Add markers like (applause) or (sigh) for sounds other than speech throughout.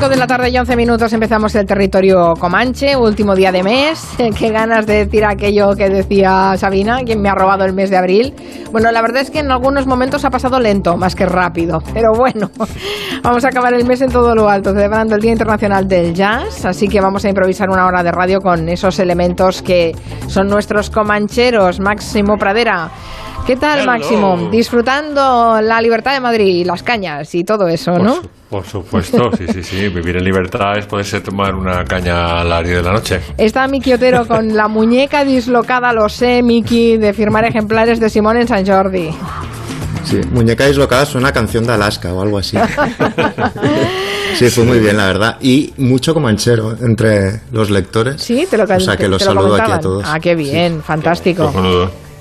5 de la tarde y 11 minutos empezamos el territorio Comanche, último día de mes. (laughs) Qué ganas de decir aquello que decía Sabina, quien me ha robado el mes de abril. Bueno, la verdad es que en algunos momentos ha pasado lento, más que rápido. (laughs) Pero bueno, vamos a acabar el mes en todo lo alto, celebrando el Día Internacional del Jazz. Así que vamos a improvisar una hora de radio con esos elementos que son nuestros comancheros. Máximo Pradera. ¿Qué tal, Máximo? Disfrutando la libertad de Madrid, las cañas y todo eso, ¿no? Por supuesto, sí, sí, sí. Vivir en libertad es poderse tomar una caña al área de la noche. Está Miki Otero con la muñeca dislocada, lo sé, Miki, de firmar ejemplares de Simón en San Jordi. Sí, muñeca dislocada es una canción de Alaska o algo así. (laughs) Sí, fue muy bien, la verdad. Y mucho comanchero entre los lectores. Sí, te lo O sea, que los saludo aquí a todos. Ah, qué bien, fantástico.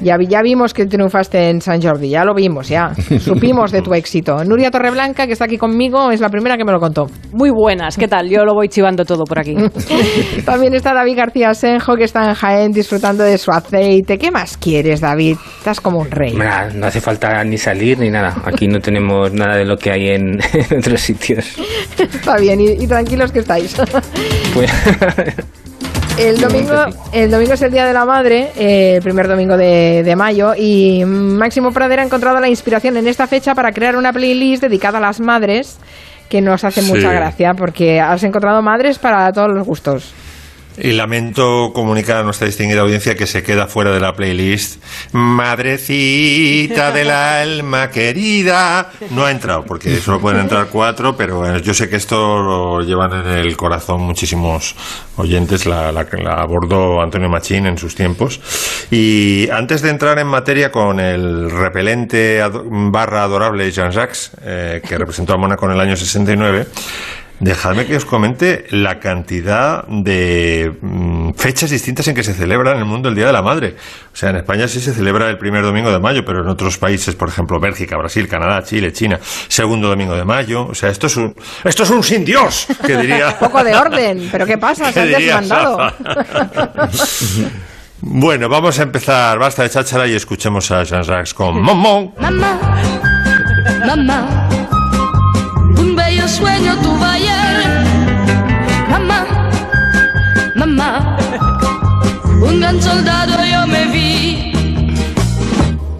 Ya, ya vimos que triunfaste en San Jordi, ya lo vimos, ya. (laughs) Supimos de tu éxito. Nuria Torreblanca, que está aquí conmigo, es la primera que me lo contó. Muy buenas, ¿qué tal? Yo lo voy chivando todo por aquí. (laughs) También está David García Senjo, que está en Jaén disfrutando de su aceite. ¿Qué más quieres, David? Estás como un rey. Nah, no hace falta ni salir ni nada. Aquí no tenemos nada de lo que hay en, (laughs) en otros sitios. Está bien, y, y tranquilos que estáis. Pues, El domingo, el domingo es el Día de la Madre, eh, el primer domingo de, de mayo, y Máximo Pradera ha encontrado la inspiración en esta fecha para crear una playlist dedicada a las madres, que nos hace Sí. mucha gracia, porque has encontrado madres para todos los gustos. Y lamento comunicar a nuestra distinguida audiencia que se queda fuera de la playlist. Madrecita del alma querida. No ha entrado, porque solo pueden entrar cuatro, pero bueno, yo sé que esto lo llevan en el corazón muchísimos oyentes. La, la, la abordó Antonio Machín en sus tiempos. Y antes de entrar en materia con el repelente barra adorable Jean-Jacques, eh, que representó a Mónaco en el año 69, Dejadme que os comente la cantidad de mm, fechas distintas en que se celebra en el mundo el Día de la Madre. O sea, en España sí se celebra el primer domingo de mayo, pero en otros países, por ejemplo, Bélgica, Brasil, Canadá, Chile, China, segundo domingo de mayo. O sea, esto es un, esto es un sin Dios, que diría. Un (laughs) poco de orden, pero ¿qué pasa? (laughs) Se ¿Qué han desmandado. (laughs) Bueno, vamos a empezar. Basta de cháchara y escuchemos a Jean-Jacques con Momón. Mamá, mamá, un bello sueño. Un gran soldado yo me vi.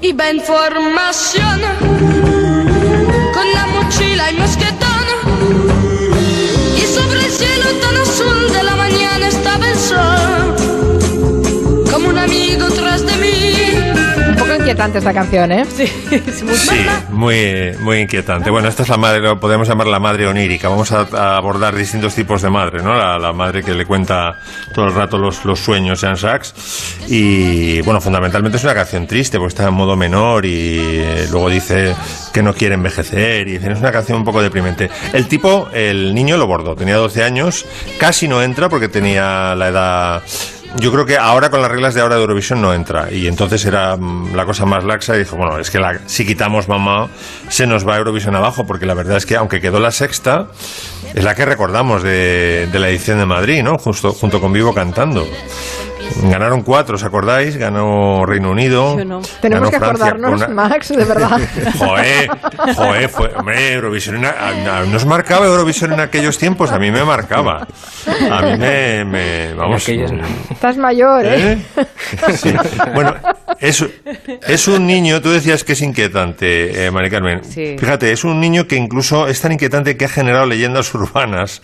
Iba en formación, con la mochila y mosquetón. Y sobre el cielo tan azul de la mañana estaba el sol, como un amigo tras de mí. Inquietante esta canción, ¿eh? Sí, es muy Sí, muy, muy inquietante. Bueno, esta es la madre, lo podemos llamar la madre onírica. Vamos a, a abordar distintos tipos de madre, ¿no? La, la madre que le cuenta todo el rato los, los sueños, Jean Sachs. Y, bueno, fundamentalmente es una canción triste, porque está en modo menor y eh, luego dice que no quiere envejecer. Y es una canción un poco deprimente. El tipo, el niño lo bordó, tenía 12 años, casi no entra porque tenía la edad yo creo que ahora con las reglas de ahora de Eurovisión no entra y entonces era mm, la cosa más laxa y dijo, bueno, es que la- si quitamos mamá se nos va Eurovisión abajo porque la verdad es que aunque quedó la sexta, es la que recordamos de, de la edición de Madrid, ¿no? Justo, junto con Vivo cantando. Ganaron cuatro, ¿os acordáis? Ganó Reino Unido. Yo no. Tenemos ganó que Francia acordarnos, una- Max, de verdad. (laughs) Joder, joder, fue, hombre, Eurovisión, en a- a- ¿nos marcaba Eurovisión en aquellos tiempos? A mí me marcaba. A mí me, me- vamos, aquellos. Estás mayor, ¿eh? ¿Eh? Sí. Bueno, es, es un niño, tú decías que es inquietante, eh, Mari Carmen. Sí. Fíjate, es un niño que incluso es tan inquietante que ha generado leyendas urbanas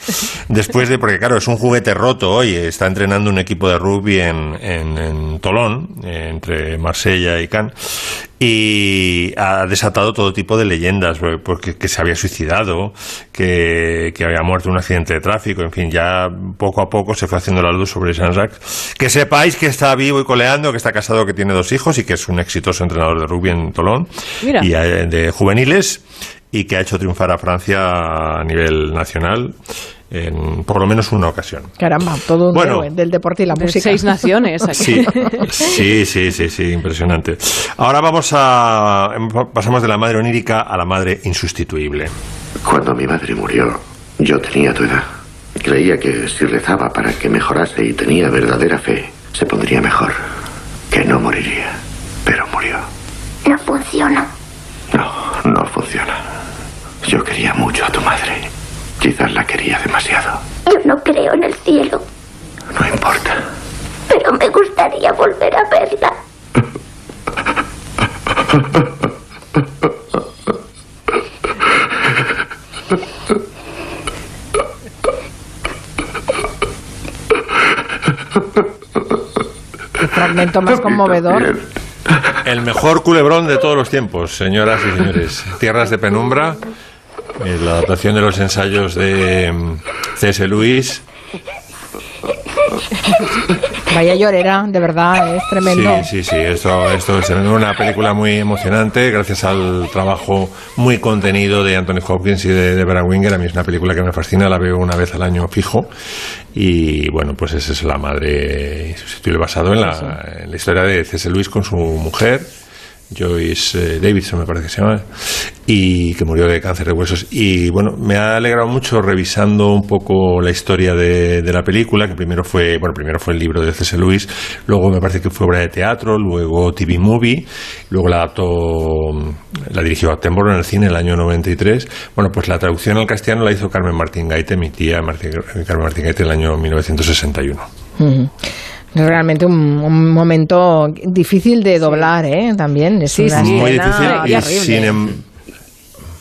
después de, porque claro, es un juguete roto hoy, está entrenando un equipo de rugby en, en, en Tolón, entre Marsella y Cannes, y ha desatado todo tipo de leyendas, porque que se había suicidado, que, que había muerto en un accidente de tráfico, en fin, ya poco a poco se fue haciendo la luz sobre Jean-Jacques. Que sepáis que está vivo y coleando, que está casado, que tiene dos hijos y que es un exitoso entrenador de rugby en Tolón, Mira. y eh, de juveniles, y que ha hecho triunfar a Francia a nivel nacional en por lo menos una ocasión. Caramba, todo un Bueno. héroe del deporte y la música. seis naciones aquí. Sí, (laughs) sí, sí, sí, sí, impresionante. Ahora vamos a. Pasamos de la madre onírica a la madre insustituible. Cuando mi madre murió, yo tenía tu edad. Creía que si rezaba para que mejorase y tenía verdadera fe, se pondría mejor. Que no moriría. Pero murió. No funciona. No, no funciona. Yo quería mucho a tu madre. Quizás la quería demasiado. Yo no creo en el cielo, No importa. pero me gustaría volver a verla. Fragmento más conmovedor. El mejor culebrón de todos los tiempos, señoras y señores. Tierras de penumbra, la adaptación de los ensayos de mm, C.S. Lewis. Vaya llorera, de verdad, es tremendo. Sí, sí, sí, esto, esto es una película muy emocionante gracias al trabajo muy contenido de Anthony Hopkins y de Deborah Winger. A mí es una película que me fascina, la veo una vez al año fijo. Y bueno, pues esa es la madre insustituible basado en la, en la historia de C.S. Lewis con su mujer. Joyce eh, Davidson me parece que se llama, y que murió de cáncer de huesos. Y bueno, me ha alegrado mucho revisando un poco la historia de, la película, que primero fue, bueno, primero fue el libro de C.S. Lewis, luego me parece que fue obra de teatro, luego TV Movie, luego la adaptó, la dirigió en el cine en el año 93. Bueno, pues la traducción al castellano la hizo Carmen Martín Gaite, mi tía Carmen Martín Gaite en el año 1961. Ujú. Es realmente un, un momento difícil de doblar, ¿eh? También. Es Sí, una sí. Muy difícil y y horrible. sin em-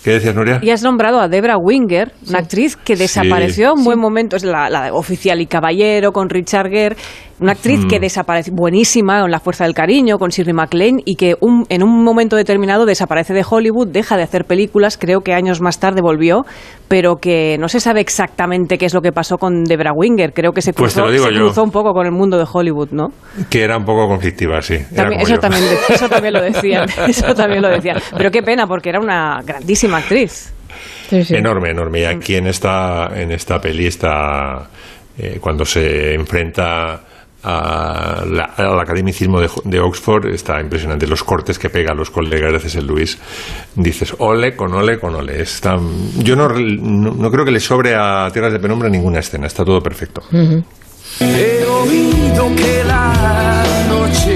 ¿Qué decías, Nuria? Y has nombrado a Debra Winger, una actriz que desapareció en buen momento, es la, la Oficial y Caballero con Richard Gere, una actriz Mm. que desapareció, buenísima, con La Fuerza del Cariño, con Shirley MacLaine, y que un- en un momento determinado desaparece de Hollywood, deja de hacer películas, creo que años más tarde volvió, pero que no se sabe exactamente qué es lo que pasó con Debra Winger, creo que se Pues cruzó, se yo. cruzó un poco con el mundo de Hollywood, ¿no? Que era un poco conflictiva, sí. También- eso, también, (laughs) eso también lo decían, (laughs) eso también lo decían. Pero qué pena, porque era una grandísima actriz. Sí, sí. Enorme, enorme. Y aquí en esta, en esta peli está eh, cuando se enfrenta a la- al academicismo de, de Oxford, está impresionante. Los cortes que pega a los colegas de C.S. Lewis. Dices, ole, con ole, con ole. Está, yo no, no, no creo que le sobre a Tierras de Penumbra ninguna escena. Está todo perfecto. He oído que la noche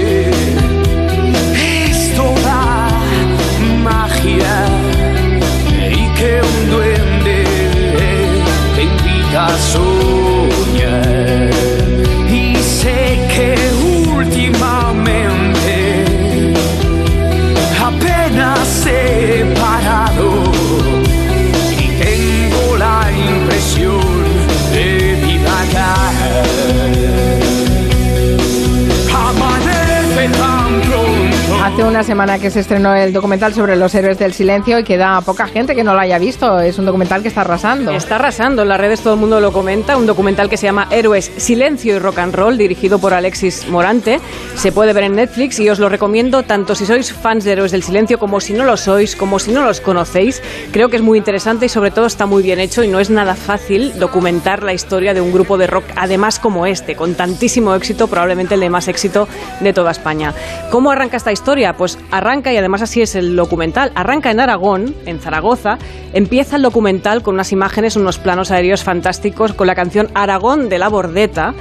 una semana que se estrenó el documental sobre los héroes del silencio y queda poca gente que no lo haya visto. Es un documental que está arrasando. Está arrasando, en las redes todo el mundo lo comenta, un documental que se llama Héroes, Silencio y Rock and Roll, dirigido por Alexis Morante. Se puede ver en Netflix y os lo recomiendo tanto si sois fans de Héroes del Silencio como si no lo sois, como si no los conocéis. Creo que es muy interesante y sobre todo está muy bien hecho y no es nada fácil documentar la historia de un grupo de rock, además como este, con tantísimo éxito, probablemente el de más éxito de toda España. ¿Cómo arranca esta historia? Pues arranca, y además así es el documental, arranca en Aragón, en Zaragoza, empieza el documental con unas imágenes, unos planos aéreos fantásticos, con la canción Aragón de la Bordeta,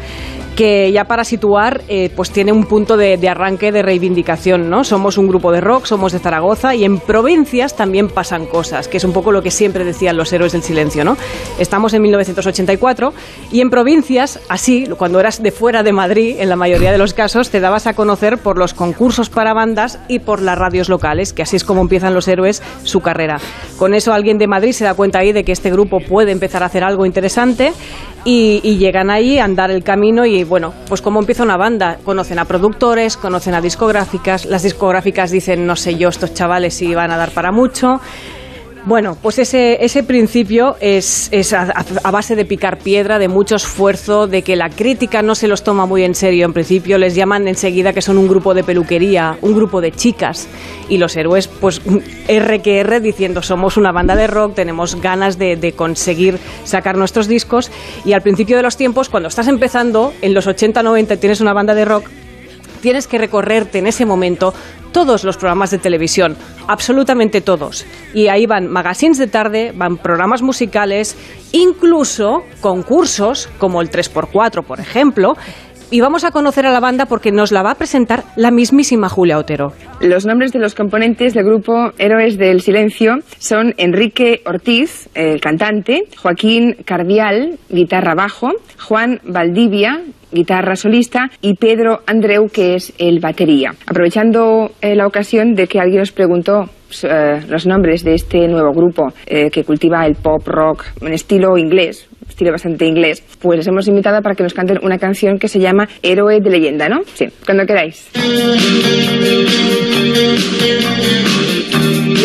que ya para situar, eh, pues tiene un punto de, de arranque de reivindicación, ¿no? Somos un grupo de rock, somos de Zaragoza y en provincias también pasan cosas, que es un poco lo que siempre decían los héroes del silencio, ¿no? Estamos en 1984 y en provincias, así, cuando eras de fuera de Madrid, en la mayoría de los casos, te dabas a conocer por los concursos para bandas y por las radios locales, que así es como empiezan los héroes su carrera. Con eso alguien de Madrid se da cuenta ahí de que este grupo puede empezar a hacer algo interesante y, llegan ahí a andar el camino y bueno, pues como empieza una banda, conocen a productores, conocen a discográficas, las discográficas dicen, no sé yo, estos chavales si van a dar para mucho. Bueno, pues ese, ese principio es, es a, base de picar piedra, de mucho esfuerzo, de que la crítica no se los toma muy en serio. En principio les llaman enseguida que son un grupo de peluquería, un grupo de chicas. Y los héroes, pues (laughs) R que R, diciendo somos una banda de rock, tenemos ganas de, de conseguir sacar nuestros discos. Y al principio de los tiempos, cuando estás empezando, en los 80-90 tienes una banda de rock, tienes que recorrerte en ese momento todos los programas de televisión, absolutamente todos. Y ahí van magazines de tarde, van programas musicales, incluso concursos como el 3x4, por ejemplo, y vamos a conocer a la banda porque nos la va a presentar la mismísima Julia Otero. Los nombres de los componentes del grupo Héroes del Silencio son Enrique Ortiz, el cantante, Joaquín Cardial, guitarra bajo, Juan Valdivia, guitarra solista, y Pedro Andreu, que es el batería. Aprovechando eh, la ocasión de que alguien os preguntó eh, los nombres de este nuevo grupo eh, que cultiva el pop rock en estilo inglés, estilo bastante inglés, pues les hemos invitado para que nos canten una canción que se llama Héroe de leyenda, ¿no? Sí, cuando queráis.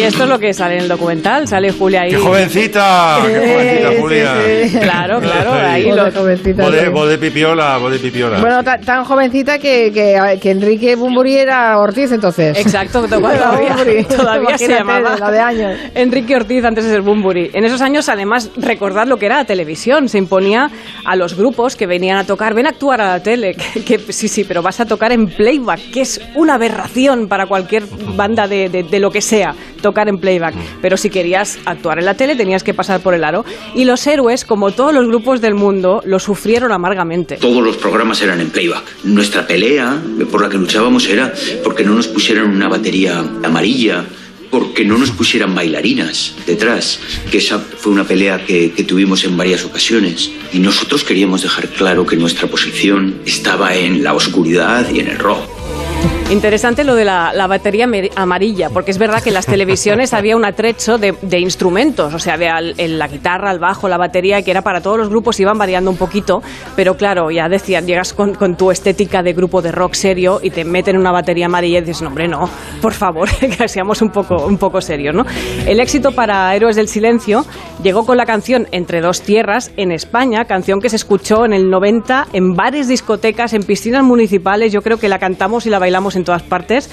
Esto es lo que sale en el documental, sale Julia ahí. ¡Qué jovencita! ¡Qué jovencita, Julia! Claro, claro, ahí lo... jovencita, Voz de, sí. pipiola, voz de pipiola. Bueno, ta- tan jovencita que, que, que Enrique Bumburi era Ortiz entonces. Exacto, (laughs) todavía, todavía se llamaba La de años. Enrique Ortiz antes de ser Bumburi. En esos años, además, recordad lo que era la televisión. Se imponía a los grupos que venían a tocar, ven a actuar a la tele. (laughs) Que, que- sí, sí, pero vas a tocar en playback, que es una aberración para cualquier banda de, de- de lo que sea, tocar en playback. Pero si querías actuar en la tele, tenías que pasar por el aro. Y los héroes, como todos los grupos del mundo, lo sufrieron amargamente. Todos los programas eran en playback. Nuestra pelea por la que luchábamos era porque no nos pusieran una batería amarilla, porque no nos pusieran bailarinas detrás, que esa fue una pelea que, que tuvimos en varias ocasiones. Y nosotros queríamos dejar claro que nuestra posición estaba en la oscuridad y en el rock. Interesante lo de la, la batería amarilla, porque es verdad que en las televisiones (laughs) había un atrecho de, de instrumentos, o sea, había el- el- la guitarra, el bajo, la batería, que era para todos los grupos, iban variando un poquito, pero claro, ya decían, llegas con, con tu estética de grupo de rock serio y te meten una batería amarilla y dices, no, hombre, no, por favor, (laughs) que seamos un poco, un poco serios, ¿no? El éxito para Héroes del Silencio llegó con la canción Entre dos tierras en España, canción que se escuchó en el 90 en varias discotecas, en piscinas municipales, yo creo que la cantamos y la bailamos en todas partes.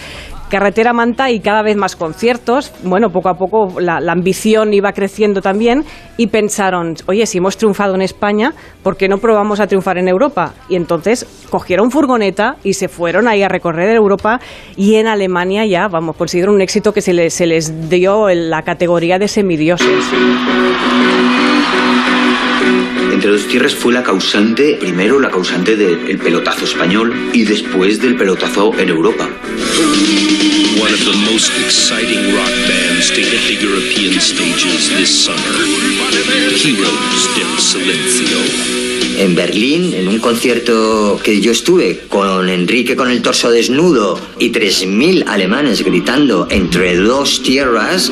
Carretera Manta y cada vez más conciertos. Bueno, poco a poco la, la ambición iba creciendo también y pensaron, oye, si hemos triunfado en España, ¿por qué no probamos a triunfar en Europa? Y entonces cogieron furgoneta y se fueron ahí a recorrer Europa y en Alemania ya, vamos, consiguieron un éxito que se les, se les dio en la categoría de semidioses. Entre dos tierras fue la causante, primero la causante del pelotazo español y después del pelotazo en Europa. One of the most exciting rock bands to hit the European stages this summer. Heroes del Silencio. En Berlín, en un concierto que yo estuve con Enrique con el torso desnudo y 3.000 alemanes gritando entre dos tierras,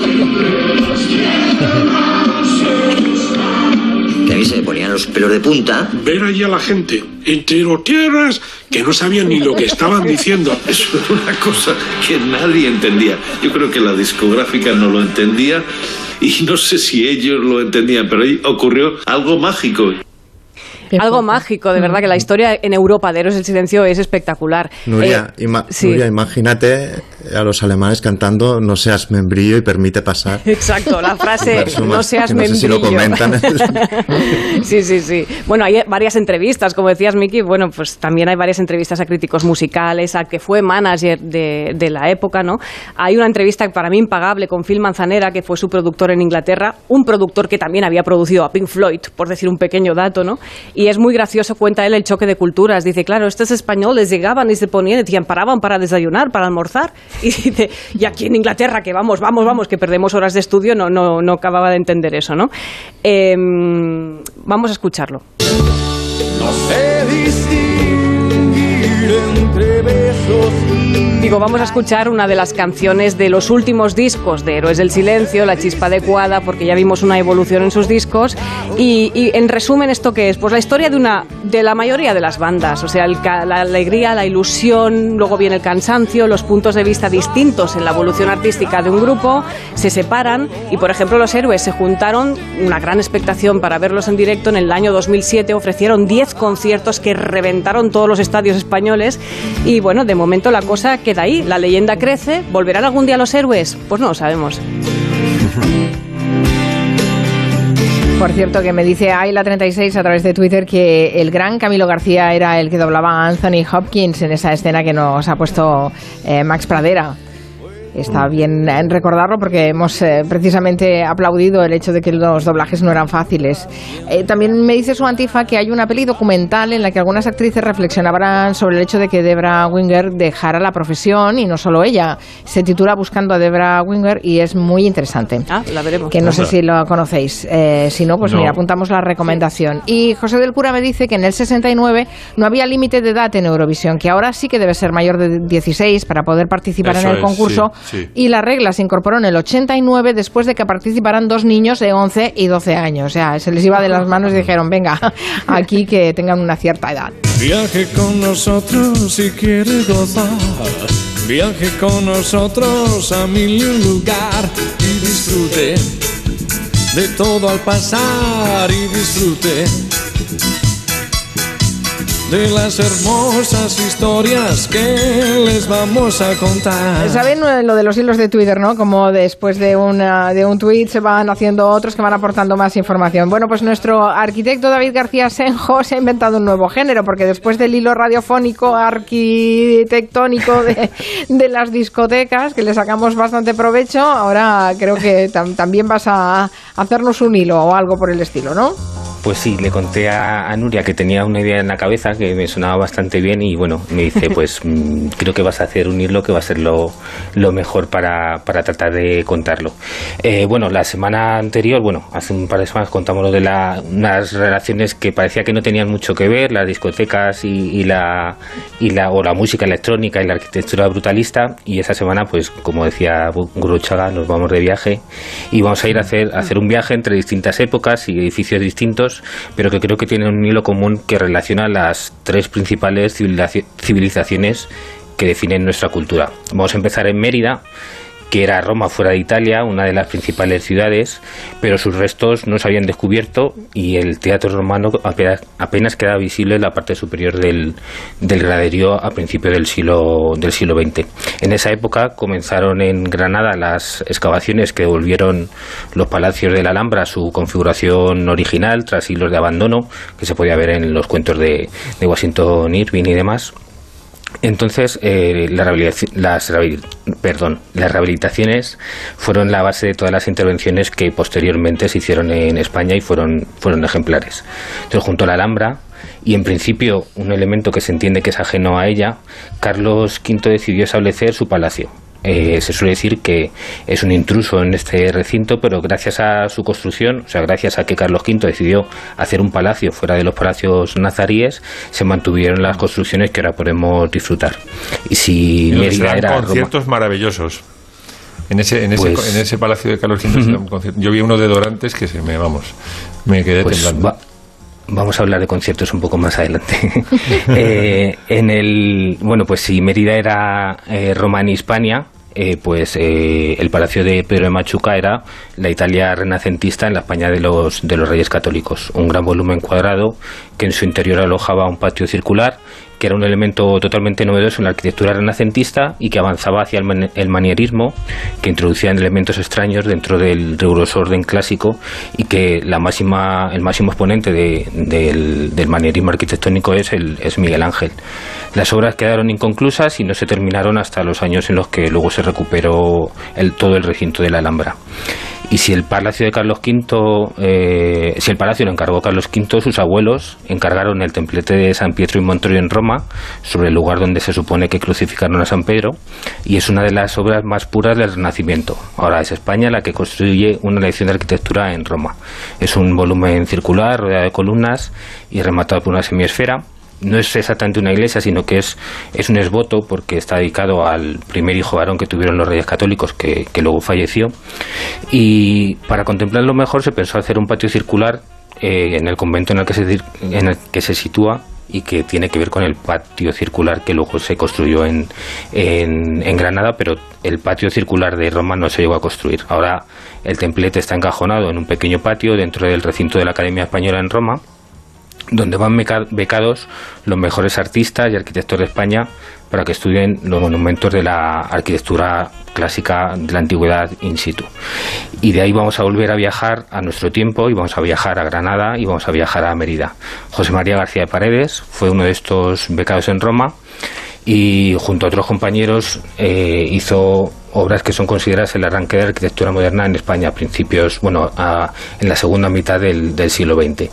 los pelos de punta. Ver allí a la gente entre los tierras que no sabían ni lo que estaban diciendo. (laughs) Eso era una cosa que nadie entendía. Yo creo que la discográfica no lo entendía y no sé si ellos lo entendían, pero ahí ocurrió algo mágico. Algo mágico, de verdad que la historia en Europa de Héroes del Silencio es espectacular. Nuria, Eh, ima- sí. Nuria, imagínate a los alemanes cantando No seas membrillo y permite pasar. (laughs) Exacto, la frase no seas no sé si lo membrillo". comentan. (laughs) (laughs) sí, sí, sí. Bueno, hay varias entrevistas, como decías, Miki. Bueno, pues también hay varias entrevistas a críticos musicales, a que fue manager de, de la época, ¿no? Hay una entrevista para mí impagable con Phil Manzanera, que fue su productor en Inglaterra, un productor que también había producido a Pink Floyd, por decir un pequeño dato, ¿no? Y es muy gracioso, cuenta él el choque de culturas. Dice, claro, estos españoles llegaban y se ponían, decían, paraban para desayunar, para almorzar. (laughs) Y aquí en Inglaterra, que vamos, vamos, vamos, que perdemos horas de estudio, no, no, no acababa de entender eso, ¿no? Em, vamos a escucharlo. No sé distinguir entre besos Digo, vamos a escuchar una de las canciones de los últimos discos de Héroes del Silencio, La Chispa Adecuada, porque ya vimos una evolución en sus discos. Y, en resumen, ¿esto qué es? Pues la historia de, una, de la mayoría de las bandas. O sea, la alegría, la ilusión, luego viene el cansancio, los puntos de vista distintos en la evolución artística de un grupo, se separan. Y, por ejemplo, los héroes se juntaron, una gran expectación para verlos en directo. En el año 2007 ofrecieron 10 conciertos que reventaron todos los estadios españoles. Y bueno, de momento la cosa queda ahí, la leyenda crece. ¿Volverán algún día los héroes? Pues no lo sabemos. (laughs) Por cierto, que me dice Ayla36 a través de Twitter que el gran Camilo García era el que doblaba a Anthony Hopkins en esa escena que nos ha puesto eh, Max Pradera. Está bien eh, recordarlo porque hemos eh, precisamente aplaudido el hecho de que los doblajes no eran fáciles. Eh, también me dice su antifa que hay una peli documental en la que algunas actrices reflexionaban sobre el hecho de que Debra Winger dejara la profesión y no solo ella. Se titula Buscando a Debra Winger y es muy interesante. Ah, la veremos. Que no sé si lo conocéis. Eh, si no, pues No. mira, apuntamos la recomendación. Y José del Cura me dice que en el 69 no había límite de edad en Eurovisión, que ahora sí que debe ser mayor de 16 para poder participar Eso en el es, concurso. sí, sí. Y la regla se incorporó en el 89 después de que participaran dos niños de 11 y 12 años. O sea, se les iba de las manos y dijeron, venga, (laughs) aquí que tengan una cierta edad. Viaje con nosotros si quiere gozar. Viaje con nosotros a mil y un lugar y disfrute de todo al pasar y disfrute de las hermosas historias que les vamos a contar. ¿Saben eh, lo de los hilos de Twitter, no? Como después de, una, de un tweet se van haciendo otros que van aportando más información. Bueno, pues nuestro arquitecto David García Senjo se ha inventado un nuevo género, porque después del hilo radiofónico arquitectónico de, de las discotecas, que le sacamos bastante provecho, ahora creo que tam- también vas a hacernos un hilo o algo por el estilo, ¿no? Pues sí, le conté a, a Nuria que tenía una idea en la cabeza que me sonaba bastante bien y bueno, me dice, (laughs) pues mm, creo que vas a hacer un hilo que va a ser lo, lo mejor para, para tratar de contarlo. Eh, bueno, la semana anterior, bueno, hace un par de semanas contamos lo de la, unas relaciones que parecía que no tenían mucho que ver, las discotecas y, y la, y la, o la música electrónica y la arquitectura brutalista y esa semana, pues como decía Guruchaga, nos vamos de viaje y vamos a ir a hacer, a hacer un viaje entre distintas épocas y edificios distintos, pero que creo que tienen un hilo común que relaciona las tres principales civilizaci- civilizaciones que definen nuestra cultura. Vamos a empezar en Mérida, que era Roma fuera de Italia, una de las principales ciudades, pero sus restos no se habían descubierto y el teatro romano apenas, apenas queda visible en la parte superior del, del graderío a principios del siglo, del siglo XX. En esa época comenzaron en Granada las excavaciones que devolvieron los palacios de la Alhambra a su configuración original tras siglos de abandono, que se podía ver en los cuentos de, de Washington Irving y demás. Entonces, eh, las, perdón, las rehabilitaciones fueron la base de todas las intervenciones que posteriormente se hicieron en España y fueron, fueron ejemplares. Entonces, junto a la Alhambra, y en principio un elemento que se entiende que es ajeno a ella, Carlos V decidió establecer su palacio. Eh, se suele decir que es un intruso en este recinto, pero gracias a su construcción, o sea, gracias a que Carlos V decidió hacer un palacio fuera de los palacios nazaríes, se mantuvieron las construcciones que ahora podemos disfrutar. Y si Y Mérida era Roma- conciertos maravillosos. En ese, en, ese, Pues- en ese palacio de Carlos V un concierto. Yo vi uno de Dorantes que se me, vamos, me quedé Pues temblando. va- vamos a hablar de conciertos un poco más adelante. (laughs) Eh, en el bueno, pues si Mérida era eh, Roma en Hispania, eh, pues eh, el palacio de Pedro de Machuca era la Italia renacentista en la España de los de los Reyes Católicos, un gran volumen cuadrado que en su interior alojaba un patio circular que era un elemento totalmente novedoso en la arquitectura renacentista y que avanzaba hacia el, man- el manierismo, que introducía elementos extraños dentro del riguroso orden clásico y que la máxima, el máximo exponente de- del, manierismo arquitectónico es, el, es Miguel Ángel. Las obras quedaron inconclusas y no se terminaron hasta los años en los que luego se recuperó todo el recinto de la Alhambra. Y si el palacio de Carlos V, eh, si el palacio lo encargó Carlos V, sus abuelos encargaron el templete de San Pietro y Montorio en Roma, sobre el lugar donde se supone que crucificaron a San Pedro, y es una de las obras más puras del Renacimiento. Ahora es España la que construye una lección de arquitectura en Roma. Es un volumen circular, rodeado de columnas y rematado por una semiesfera no es exactamente una iglesia, sino que es, es un esboto porque está dedicado al primer hijo varón que tuvieron los reyes católicos, que, que luego falleció. Y para contemplarlo mejor se pensó hacer un patio circular eh, en el convento en el, que se, en el que se sitúa y que tiene que ver con el patio circular que luego se construyó en, en, en Granada, pero el patio circular de Roma no se llegó a construir. Ahora el templete está encajonado en un pequeño patio dentro del recinto de la Academia Española en Roma donde van beca- becados los mejores artistas y arquitectos de España para que estudien los monumentos de la arquitectura clásica de la antigüedad in situ. Y de ahí vamos a volver a viajar a nuestro tiempo y vamos a viajar a Granada y vamos a viajar a Mérida. José María García de Paredes fue uno de estos becados en Roma y junto a otros compañeros eh, hizo obras que son consideradas el arranque de la arquitectura moderna en España a principios, bueno, a- en la segunda mitad del, del siglo XX.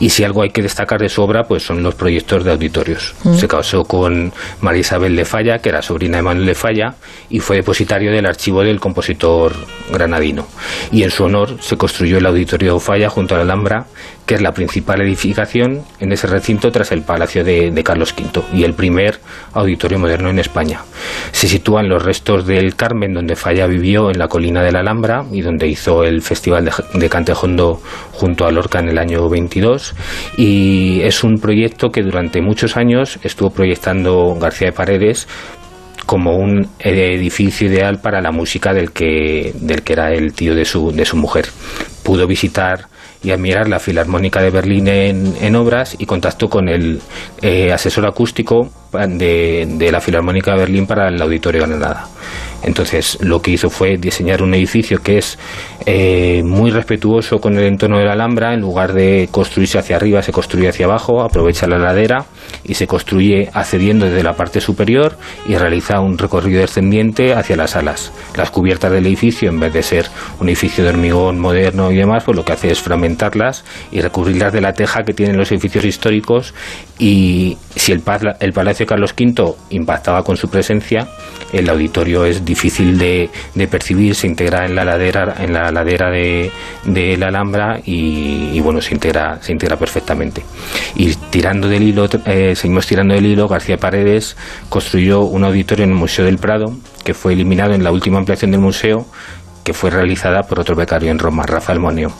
Y si algo hay que destacar de su obra, pues son los proyectos de auditorios. Mm. Se casó con María Isabel de Falla, que era sobrina de Manuel de Falla, y fue depositario del archivo del compositor granadino. Y en su honor se construyó el Auditorio Falla junto a la Alhambra, que es la principal edificación en ese recinto tras el Palacio de, de Carlos V y el primer auditorio moderno en España. Se sitúan los restos del Carmen, donde Falla vivió en la colina de la Alhambra y donde hizo el Festival de, de Cantejondo junto a Lorca en el año 22. Y es un proyecto que durante muchos años estuvo proyectando García de Paredes como un edificio ideal para la música del que, del que era el tío de su, de su mujer. Pudo visitar y admirar la Filarmónica de Berlín en, en obras y contactó con el eh, asesor acústico de, de la Filarmónica de Berlín para el Auditorio Granada. Entonces lo que hizo fue diseñar un edificio que es eh, muy respetuoso con el entorno de la Alhambra, en lugar de construirse hacia arriba, se construye hacia abajo, aprovecha la ladera y se construye accediendo desde la parte superior y realiza un recorrido descendiente hacia las alas. Las cubiertas del edificio, en vez de ser un edificio de hormigón moderno y demás, pues lo que hace es fragmentarlas y recubrirlas de la teja que tienen los edificios históricos y si el, el Palacio Carlos V impactaba con su presencia, el auditorio es difícil de, de percibir, se integra en la ladera, en la ladera de, de la Alhambra y, y, bueno, se integra, se integra perfectamente. Y tirando del hilo, eh, seguimos tirando del hilo, García Paredes construyó un auditorio en el Museo del Prado, que fue eliminado en la última ampliación del museo, que fue realizada por otro becario en Roma, Rafael Moneo.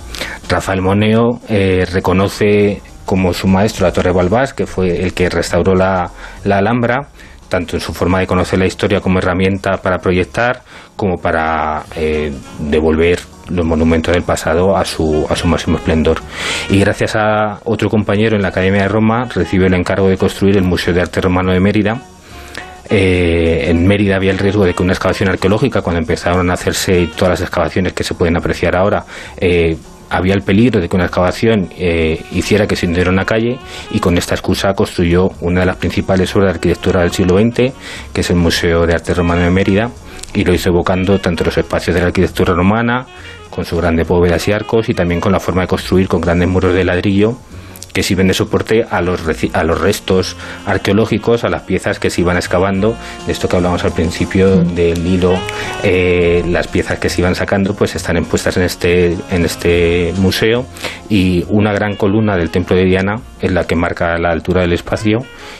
Rafael Moneo eh, reconoce como su maestro a Torre Balbás, que fue el que restauró la, la Alhambra, tanto en su forma de conocer la historia como herramienta para proyectar, como para eh, devolver los monumentos del pasado a su, a su máximo esplendor. Y gracias a otro compañero en la Academia de Roma, recibió el encargo de construir el Museo de Arte Romano de Mérida, eh, en Mérida había el riesgo de que una excavación arqueológica, cuando empezaron a hacerse todas las excavaciones que se pueden apreciar ahora, eh, había el peligro de que una excavación eh, hiciera que se hundiera una calle y con esta excusa construyó una de las principales obras de arquitectura del siglo XX, que es el Museo de Arte Romano de Mérida, y lo hizo evocando tanto los espacios de la arquitectura romana, con sus grandes bóvedas y arcos, y también con la forma de construir con grandes muros de ladrillo que sirven de soporte a los, a los restos arqueológicos, a las piezas que se iban excavando, de esto que hablábamos al principio del hilo, eh, las piezas que se iban sacando pues están puestas en este, en este museo. Y una gran columna del templo de Diana es la que marca la altura del espacio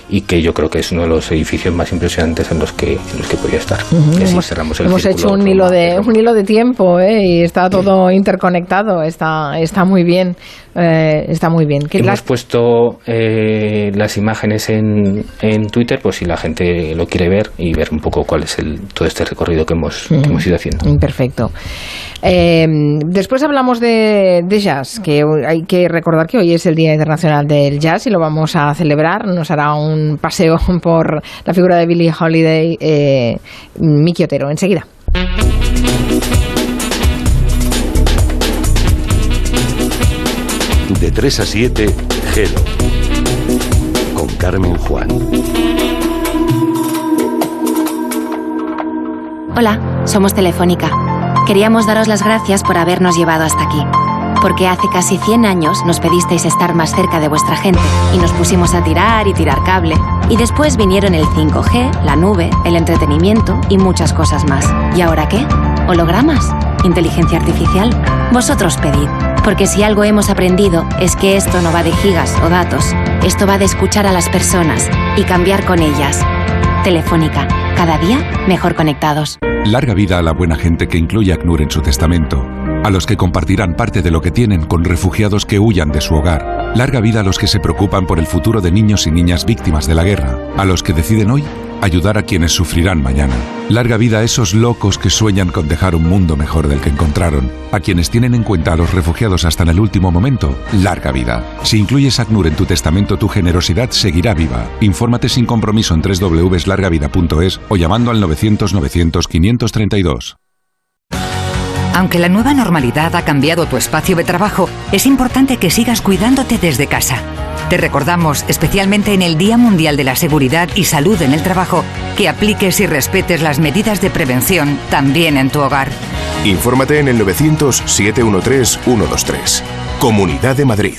y que yo creo que es uno de los edificios más impresionantes en los que, en los que podía estar. Ujú, Y así hemos cerramos el hemos círculo hecho un hilo de un hilo de tiempo ¿eh? y está todo interconectado está está muy bien eh, está muy bien Hemos las- puesto eh, las imágenes en, en Twitter, pues si la gente lo quiere ver y ver un poco cuál es el, todo este recorrido que hemos, que hemos ido haciendo. Mm, Perfecto. Eh, después hablamos de, de jazz, que hay que recordar que hoy es el Día Internacional del Jazz y lo vamos a celebrar. Nos hará un paseo (laughs) por la figura de Billie Holiday, eh, Miki Otero, enseguida. De 3 a 7, Gelo. Con Carmen Juan. Hola, somos Telefónica. Queríamos daros las gracias por habernos llevado hasta aquí. Porque hace casi 100 años nos pedisteis estar más cerca de vuestra gente y nos pusimos a tirar y tirar cable. Y después vinieron el 5G, la nube, el entretenimiento y muchas cosas más. ¿Y ahora qué? ¿Hologramas? ¿Inteligencia artificial? Vosotros pedid. Porque si algo hemos aprendido es que esto no va de gigas o datos. Esto va de escuchar a las personas y cambiar con ellas. Telefónica, cada día mejor conectados. Larga vida a la buena gente que incluye ACNUR en su testamento, a los que compartirán parte de lo que tienen con refugiados que huyan de su hogar. Larga vida a los que se preocupan por el futuro de niños y niñas víctimas de la guerra, a los que deciden hoy ayudar a quienes sufrirán mañana. Larga vida a esos locos que sueñan con dejar un mundo mejor del que encontraron, a quienes tienen en cuenta a los refugiados hasta en el último momento. Larga vida. Si incluyes ACNUR en tu testamento, tu generosidad seguirá viva. Infórmate sin compromiso en www.largavida.es o llamando al 900 900 532. Aunque la nueva normalidad ha cambiado tu espacio de trabajo, es importante que sigas cuidándote desde casa. Te recordamos, especialmente en el Día Mundial de la Seguridad y Salud en el Trabajo, que apliques y respetes las medidas de prevención también en tu hogar. Infórmate en el 900-713-123. Comunidad de Madrid.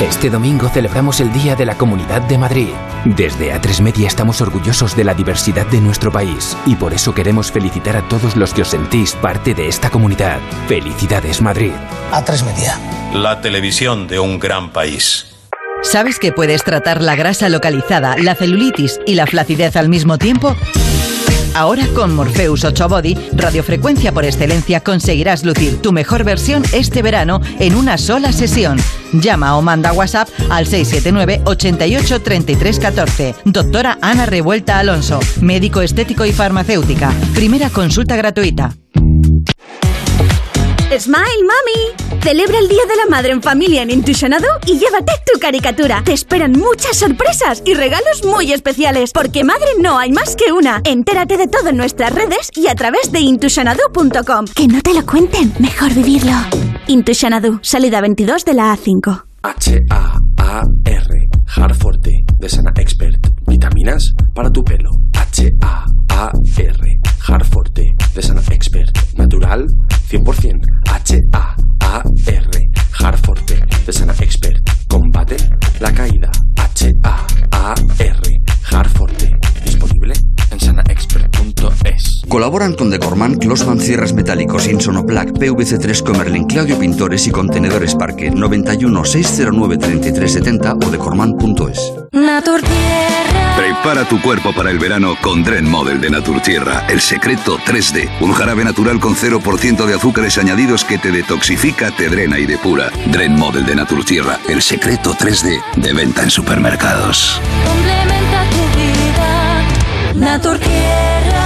Este domingo celebramos el Día de la Comunidad de Madrid. Desde A3 Media estamos orgullosos de la diversidad de nuestro país y por eso queremos felicitar a todos los que os sentís parte de esta comunidad. Felicidades Madrid. A3 Media. La televisión de un gran país. ¿Sabes que puedes tratar la grasa localizada, la celulitis y la flacidez al mismo tiempo? Ahora con Morpheus 8 Body, radiofrecuencia por excelencia, conseguirás lucir tu mejor versión este verano en una sola sesión. Llama o manda WhatsApp al 679 88 33 14. Doctora Ana Revuelta Alonso, médico estético y farmacéutica. Primera consulta gratuita. Smile, mami. Celebra el Día de la Madre en familia en Intuitionado y llévate tu caricatura. Te esperan muchas sorpresas y regalos muy especiales, porque madre no hay más que una. Entérate de todo en nuestras redes y a través de intuitionado.com. Que no te lo cuenten, mejor vivirlo. Intuitionado, salida 22 de la A5. H-A-A-R, Harforte, de Sana Expert. Vitaminas para tu pelo. H-A-A-R, Harforte, de Sana Expert. Natural, 100%. H-A-A-R, Harforte, de Sana Expert. Combate la caída. H-A-A-R, Colaboran con Decorman, Closman Cierres Metálicos, Insonoplac, PVC3 Comerlin, Claudio Pintores y Contenedores Parque 91 609 3370 o decorman.es. Prepara tu cuerpo para el verano con Dren Model de Naturtierra, el secreto 3D, un jarabe natural con 0% de azúcares añadidos que te detoxifica, te drena y depura. Dren Model de Naturtierra, el secreto 3D de venta en supermercados. Complementa tu vida. Naturtierra.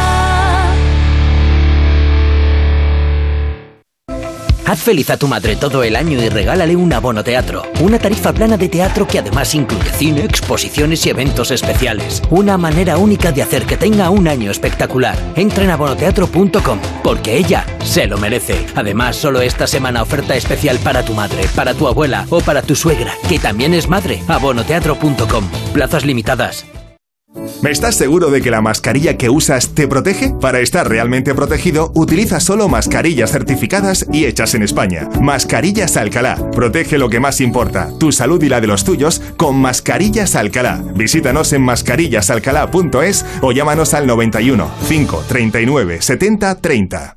Haz feliz a tu madre todo el año y regálale un abono teatro. Una tarifa plana de teatro que además incluye cine, exposiciones y eventos especiales. Una manera única de hacer que tenga un año espectacular. Entra en abonoteatro.com porque ella se lo merece. Además, solo esta semana oferta especial para tu madre, para tu abuela o para tu suegra, que también es madre. Abonoteatro.com. Plazas limitadas. ¿Estás seguro de que la mascarilla que usas te protege? Para estar realmente protegido, utiliza solo mascarillas certificadas y hechas en España. Mascarillas Alcalá. Protege lo que más importa, tu salud y la de los tuyos, con Mascarillas Alcalá. Visítanos en mascarillasalcalá.es o llámanos al 91 5 39 70 30.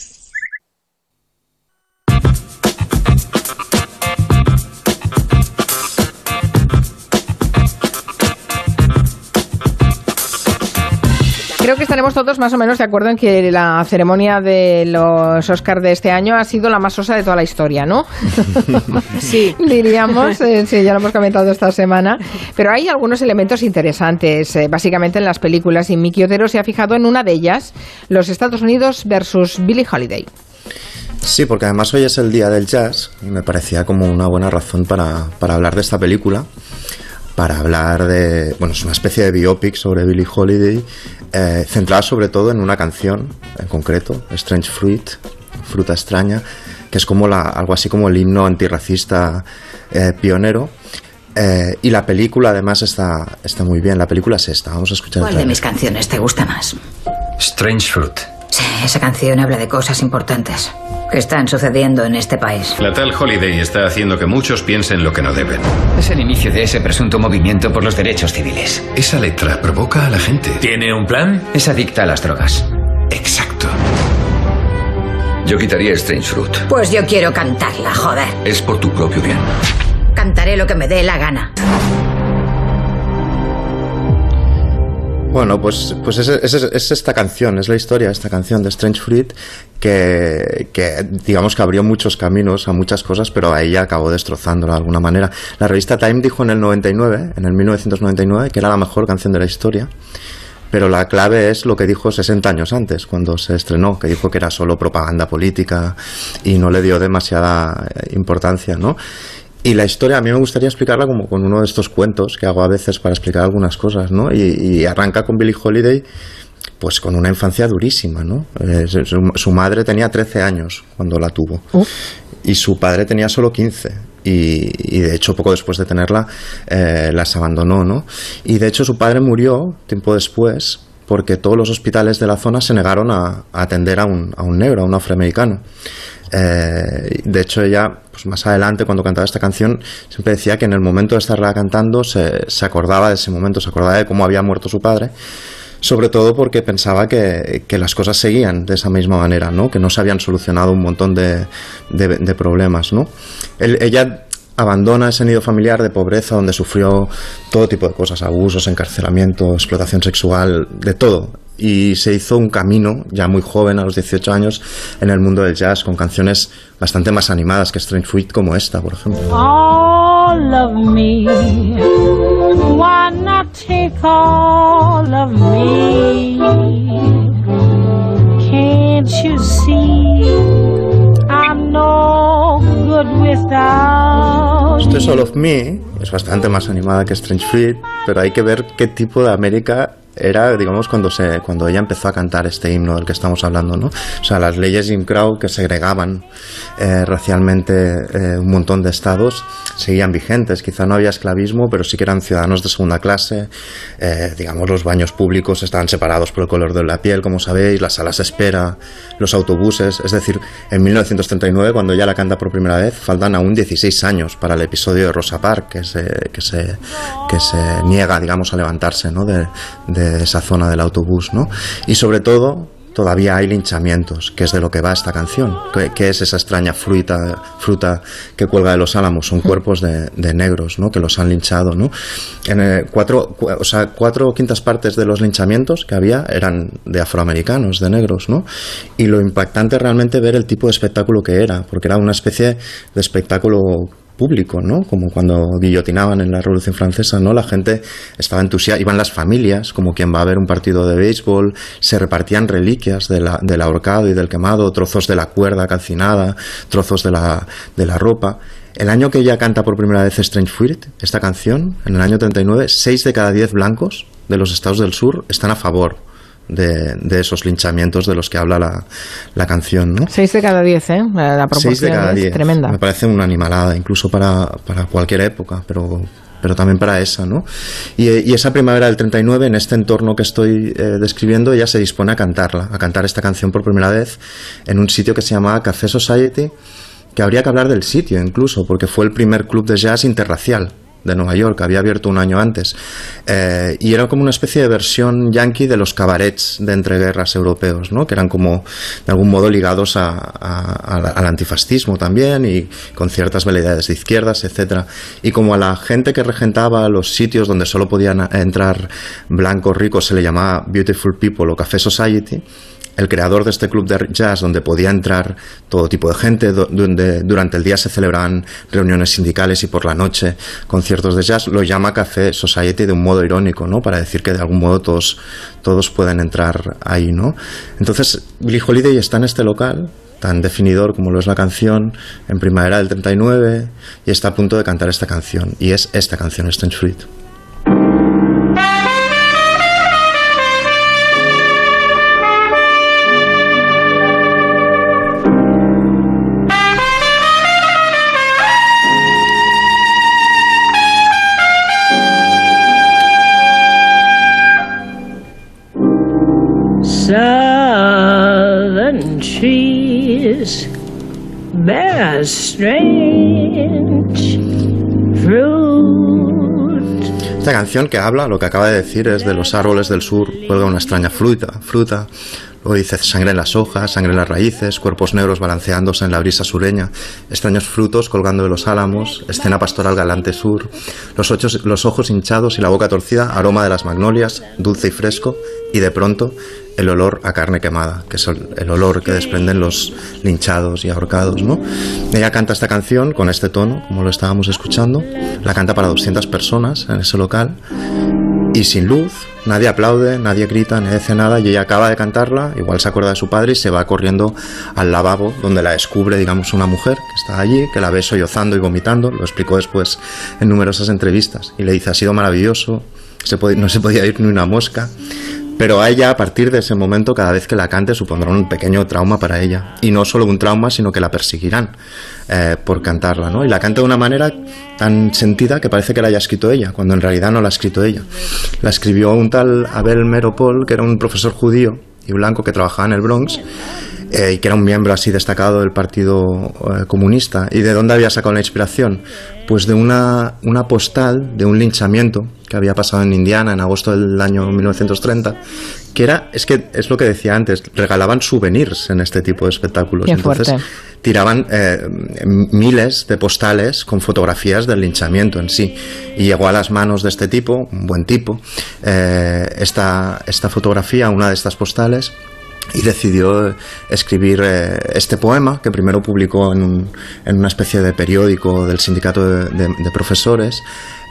Estaremos todos más o menos de acuerdo en que la ceremonia de los Oscars de este año ha sido la más sosa de toda la historia, ¿no? (laughs) sí. (laughs) Diríamos, eh, sí, ya lo hemos comentado esta semana. Pero hay algunos elementos interesantes, eh, básicamente en las películas, y Miki Otero se ha fijado en una de ellas, los Estados Unidos versus Billie Holiday. Sí, porque además hoy es el día del jazz y me parecía como una buena razón para, para hablar de esta película para hablar de. Bueno, es una especie de biopic sobre Billie Holiday, eh, centrada sobre todo en una canción en concreto, Strange Fruit, Fruta Extraña, que es como la, algo así como el himno antirracista eh, pionero. Eh, y la película además está, está muy bien. La película es esta. Vamos a escuchar ¿Cuál de mis canciones te gusta más? Strange Fruit. Sí, esa canción habla de cosas importantes que están sucediendo en este país. La tal Holiday está haciendo que muchos piensen lo que no deben. Es el inicio de ese presunto movimiento por los derechos civiles. Esa letra provoca a la gente. ¿Tiene un plan? Es adicta a las drogas. Exacto. Yo quitaría Strange Fruit. Pues yo quiero cantarla, joder. Es por tu propio bien. Cantaré lo que me dé la gana. Bueno, pues, pues es, es- es esta canción, es la historia de esta canción de Strange Fruit que, que digamos que abrió muchos caminos a muchas cosas, pero a ella acabó destrozándola de alguna manera. La revista Time dijo en el 99, en el 1999, que era la mejor canción de la historia. Pero la clave es lo que dijo 60 años antes, cuando se estrenó, que dijo que era solo propaganda política y no le dio demasiada eh, importancia, ¿no? Y la historia a mí me gustaría explicarla como con uno de estos cuentos que hago a veces para explicar algunas cosas, ¿no? Y, y arranca con Billie Holiday, pues con una infancia durísima, ¿no? Eh, su, su madre tenía 13 años cuando la tuvo y su padre tenía solo 15 y, y de hecho poco después de tenerla eh, las abandonó, ¿no? Y de hecho su padre murió tiempo después porque todos los hospitales de la zona se negaron a, a atender a un, a un negro, a un afroamericano. Eh, de hecho, ella, pues más adelante, cuando cantaba esta canción, siempre decía que en el momento de estarla cantando se, se acordaba de ese momento, se acordaba de cómo había muerto su padre, sobre todo porque pensaba que, que las cosas seguían de esa misma manera, ¿no? que no se habían solucionado un montón de, de- problemas. ¿no? Ella abandona ese nido familiar de pobreza donde sufrió todo tipo de cosas, abusos, encarcelamiento, explotación sexual, de todo. Y se hizo un camino, ya muy joven, a los 18 años, en el mundo del jazz, con canciones bastante más animadas que Strange Fruit, como esta, por ejemplo. all of me. Why not take all of me? Can't you see I'm no good without Esto es All of Me, es bastante más animada que Strange Fruit, pero hay que ver qué tipo de América era, digamos, cuando, se, cuando ella empezó a cantar este himno del que estamos hablando, ¿no? O sea, las leyes Jim Crow que segregaban eh, racialmente eh, un montón de estados seguían vigentes. Quizá no había esclavismo, pero sí que eran ciudadanos de segunda clase. Eh, digamos, los baños públicos estaban separados por el color de la piel, como sabéis, las salas de espera, los autobuses. Es decir, en 1939, cuando ella la canta por primera vez, faltan aún 16 años para el episodio de Rosa Parks, que se, que se, que se niega, digamos, a levantarse ¿no? de, de esa zona del autobús. ¿no? Y sobre todo, todavía hay linchamientos, que es de lo que va esta canción. que es esa extraña fruta, fruta que cuelga de los álamos? Son cuerpos de, negros, ¿no? Que los han linchado, ¿no? En eh, cuatro, cu- o sea, cuatro quintas partes de los linchamientos que había eran de afroamericanos, de negros, ¿no? Y lo impactante realmente ver el tipo de espectáculo que era, porque era una especie de espectáculo público, ¿no? Como cuando guillotinaban en la Revolución Francesa, ¿no? La gente estaba entusiasmada, iban las familias, como quien va a ver un partido de béisbol, se repartían reliquias del ahorcado y del quemado, trozos de la cuerda calcinada, trozos de la, de la ropa. El año que ella canta por primera vez Strange Fruit, esta canción, en el año 39, 6 de cada 10 blancos de los estados del sur están a favor de, de esos linchamientos de los que habla la, la canción, ¿no? 6 de cada 10, ¿eh? La, la proporción Seis de cada es diez. tremenda. Me parece una animalada, incluso para, para cualquier época, pero, pero también para esa, ¿no? Y, y esa primavera del 39, en este entorno que estoy eh, describiendo, ella se dispone a cantarla, a cantar esta canción por primera vez en un sitio que se llamaba Café Society, que habría que hablar del sitio incluso, porque fue el primer club de jazz interracial de Nueva York, había abierto un año antes. Eh, y era como una especie de versión yankee de los cabarets de entreguerras europeos, ¿no? que eran como de algún modo ligados al, antifascismo también y con ciertas veleidades de izquierdas, etcétera. Y como a la gente que regentaba los sitios donde solo podían entrar blancos ricos se le llamaba Beautiful People o Café Society, el creador de este club de jazz donde podía entrar todo tipo de gente, do- donde durante el día se celebraban reuniones sindicales y por la noche conciertos de jazz, lo llama Café Society de un modo irónico, ¿no? Para decir que de algún modo todos, todos pueden entrar ahí, ¿no? Entonces, Billie Holiday está en este local tan definidor como lo es la canción en primavera del 39 y está a punto de cantar esta canción y es esta canción Strange Fruit. southern trees bear strange fruit. Esta canción que habla, lo que acaba de decir es de los árboles del sur, cuelga una extraña fruta, fruta Luego dice sangre en las hojas, sangre en las raíces, cuerpos negros balanceándose en la brisa sureña, extraños frutos colgando de los álamos, escena pastoral galante sur, los, ojos hinchados y la boca torcida, aroma de las magnolias, dulce y fresco, y de pronto el olor a carne quemada, que es el, el olor que desprenden los linchados y ahorcados, ¿no? Ella canta esta canción con este tono, como lo estábamos escuchando, la canta para 200 personas en ese local, y sin luz, nadie aplaude, nadie grita, nadie hace nada, y ella acaba de cantarla, igual se acuerda de su padre y se va corriendo al lavabo, donde la descubre, digamos, una mujer que está allí, que la ve sollozando y vomitando, lo explicó después en numerosas entrevistas, y le dice, ha sido maravilloso, no se podía ir ni una mosca, pero a ella, a partir de ese momento, cada vez que la cante, supondrá un pequeño trauma para ella. Y no solo un trauma, sino que la perseguirán eh, por cantarla, ¿no? Y la canta de una manera tan sentida que parece que la haya escrito ella, cuando en realidad no la ha escrito ella. La escribió un tal Abel Meropol, que era un profesor judío y blanco que trabajaba en el Bronx, eh, y que era un miembro así destacado del Partido eh, Comunista. ¿Y de dónde había sacado la inspiración? Pues de una, una postal de un linchamiento que había pasado en Indiana en agosto del año 1930, que era, es que es lo que decía antes, regalaban souvenirs en este tipo de espectáculos. Qué Entonces fuerte. tiraban eh, miles de postales con fotografías del linchamiento en sí. Y llegó a las manos de este tipo, un buen tipo, eh, esta, esta fotografía, una de estas postales, y decidió escribir eh, este poema que primero publicó en, un- en una especie de periódico del sindicato de profesores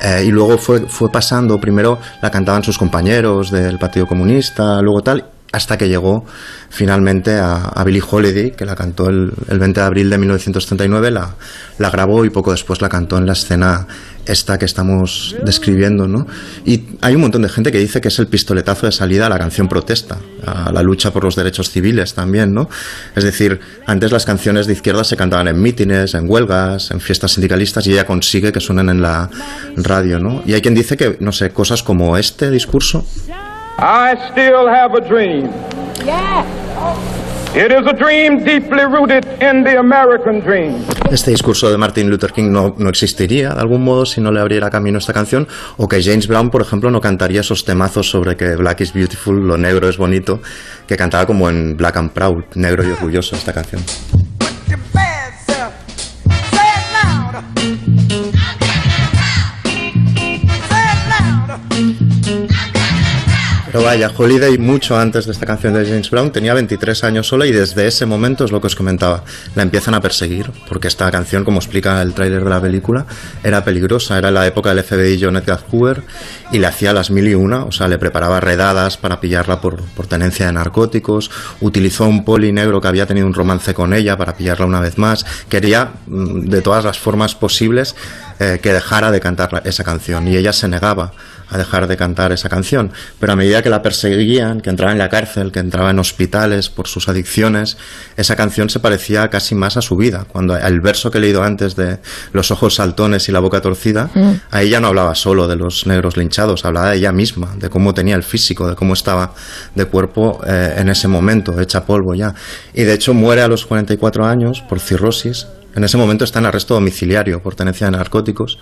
eh, y luego fue, fue pasando, primero la cantaban sus compañeros del Partido Comunista, luego tal, hasta que llegó finalmente a, a Billie Holiday, que la cantó el, el 20 de abril de 1939, la, la grabó y poco después la cantó en la escena esta que estamos describiendo, ¿no? Y hay un montón de gente que dice que es el pistoletazo de salida a la canción protesta, a la lucha por los derechos civiles también, ¿no? Es decir, antes las canciones de izquierda se cantaban en mítines, en huelgas, en fiestas sindicalistas y ella consigue que suenen en la radio, ¿no? Y hay quien dice que, no sé, cosas como este discurso I still have a dream. It is a dream deeply rooted in the American dream. Este discurso de Martin Luther King no, no existiría de algún modo si no le abriera camino esta canción, o que James Brown, por ejemplo, no cantaría esos temazos sobre que Black is beautiful, lo negro es bonito, que cantaba como en Black and Proud, negro y orgulloso esta canción. Pero vaya, Holiday mucho antes de esta canción de James Brown tenía 23 años sola y desde ese momento es lo que os comentaba, la empiezan a perseguir porque esta canción, como explica el tráiler de la película, era peligrosa, era la época del FBI John Edgar Hoover y le hacía las mil y una, o sea, le preparaba redadas para pillarla por, por tenencia de narcóticos, utilizó un poli negro que había tenido un romance con ella para pillarla una vez más, quería mm, de todas las formas posibles eh, que dejara de cantar esa canción. Y ella se negaba a dejar de cantar esa canción. Pero a medida que la perseguían, que entraba en la cárcel, que entraba en hospitales por sus adicciones, esa canción se parecía casi más a su vida. Cuando el verso que he leído antes de los ojos saltones y la boca torcida, Mm. a ella no hablaba solo de los negros linchados, hablaba de ella misma, de cómo tenía el físico, de cómo estaba de cuerpo eh, en ese momento, hecha polvo ya. Y de hecho muere a los 44 años por cirrosis. En ese momento está en arresto domiciliario por tenencia de narcóticos.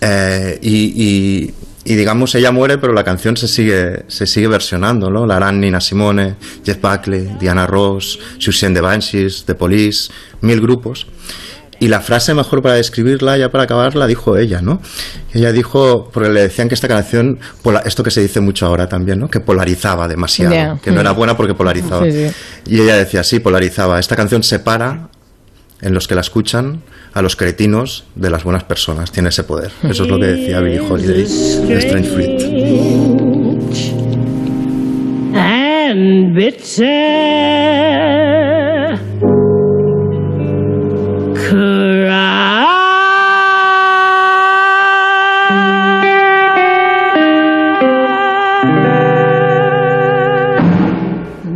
Eh, y, y- y, digamos, ella muere, pero la canción se sigue, se sigue versionando, ¿no? La harán Nina Simone, Jeff Buckley, Diana Ross, Susan de Banshees, The Police, mil grupos. Y la frase mejor para describirla, ya para acabar, la dijo ella, ¿no? Ella dijo, porque le decían que esta canción, esto que se dice mucho ahora también, ¿no? Que polarizaba demasiado, Ya. que no era Mm. buena porque polarizaba. Sí, sí. Y ella decía, sí, polarizaba. Esta canción separa en los que la escuchan a los cretinos de las buenas personas. Tiene ese poder. Eso es lo que decía Billie Holiday de Strange Fruit. and bitter.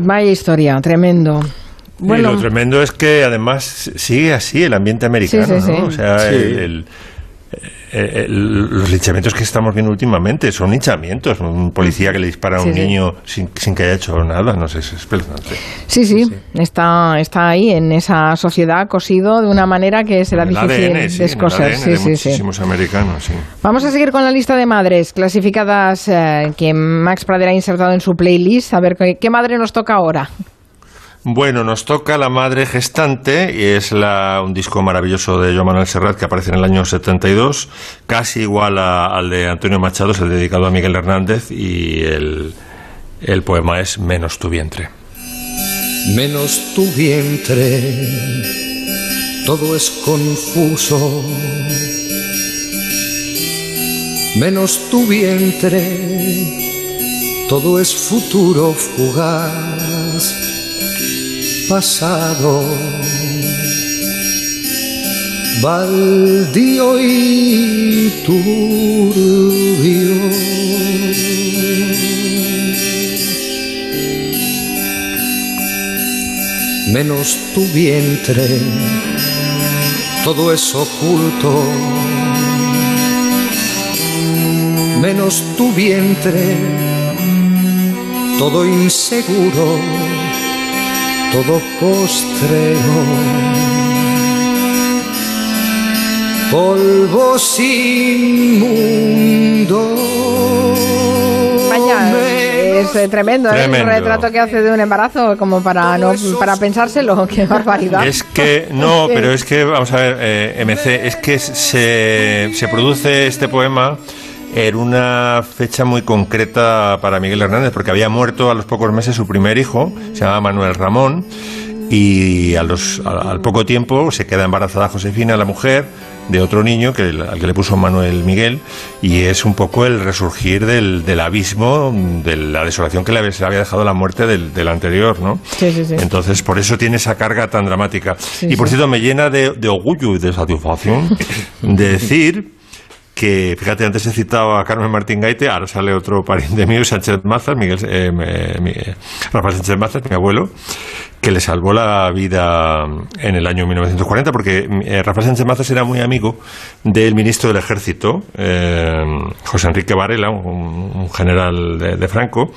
Vaya historia, tremendo. Y Bueno, lo tremendo es que además sigue así el ambiente americano, Sí, sí, ¿no? sí. O sea, Sí. el, el- eh, los linchamientos que estamos viendo últimamente son linchamientos. Un policía que le dispara a un Sí, sí. niño sin, sin que haya hecho nada, no sé, es espeluznante. Sí, sí, Está, está ahí en esa sociedad cosido de una manera que será En el difícil ADN, sí, en el descoser. ADN Sí, de sí, sí. muchísimos americanos, sí. Vamos a seguir con la lista de madres clasificadas eh, que Max Pradera ha insertado en su playlist. A ver, ¿qué, qué madre nos toca ahora? Bueno, nos toca La Madre Gestante y es un disco maravilloso de Joan Manuel Serrat que aparece en el año 72, casi igual al de Antonio Machado, es el dedicado a Miguel Hernández y el, el poema es Menos tu vientre. menos tu vientre, todo es confuso. Menos tu vientre, todo es futuro fugaz, pasado. Baldío y turbio. menos tu vientre, todo es oculto, menos tu vientre, todo inseguro, todo postrero, polvo sin mundo. Vaya, es eh, tremendo, ¿eh? Tremendo. el retrato que hace de un embarazo como para no para pensárselo. (laughs) Qué barbaridad. Es que, no, (laughs) pero es que, vamos a ver, eh, MC, es que se, se produce este poema en una fecha muy concreta para Miguel Hernández, porque había muerto a los pocos meses su primer hijo, se llamaba Manuel Ramón, y a los, al, al poco tiempo se queda embarazada Josefina, la mujer, de otro niño que, al que le puso Manuel Miguel, y es un poco el resurgir del, del abismo, de la desolación que le había, se le había dejado la muerte del, del anterior, ¿no? Sí, sí, sí. Entonces, por eso tiene esa carga tan dramática. y por cierto, me llena de, de orgullo y de satisfacción de (laughs) decir que, fíjate, antes he citado a Carmen Martín Gaite, ahora sale otro pariente mío, Sánchez Mazas, Miguel, eh, mi- Rafael Sánchez Mazas, mi abuelo, que le salvó la vida en el año 1940, porque eh, Rafael Sánchez Mazas era muy amigo del ministro del Ejército, eh, José Enrique Varela, un, general de, Franco,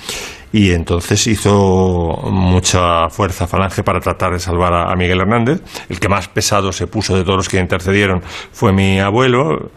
y entonces hizo mucha fuerza falange para tratar de salvar a Miguel Hernández. El que más pesado se puso de todos los que intercedieron fue mi abuelo.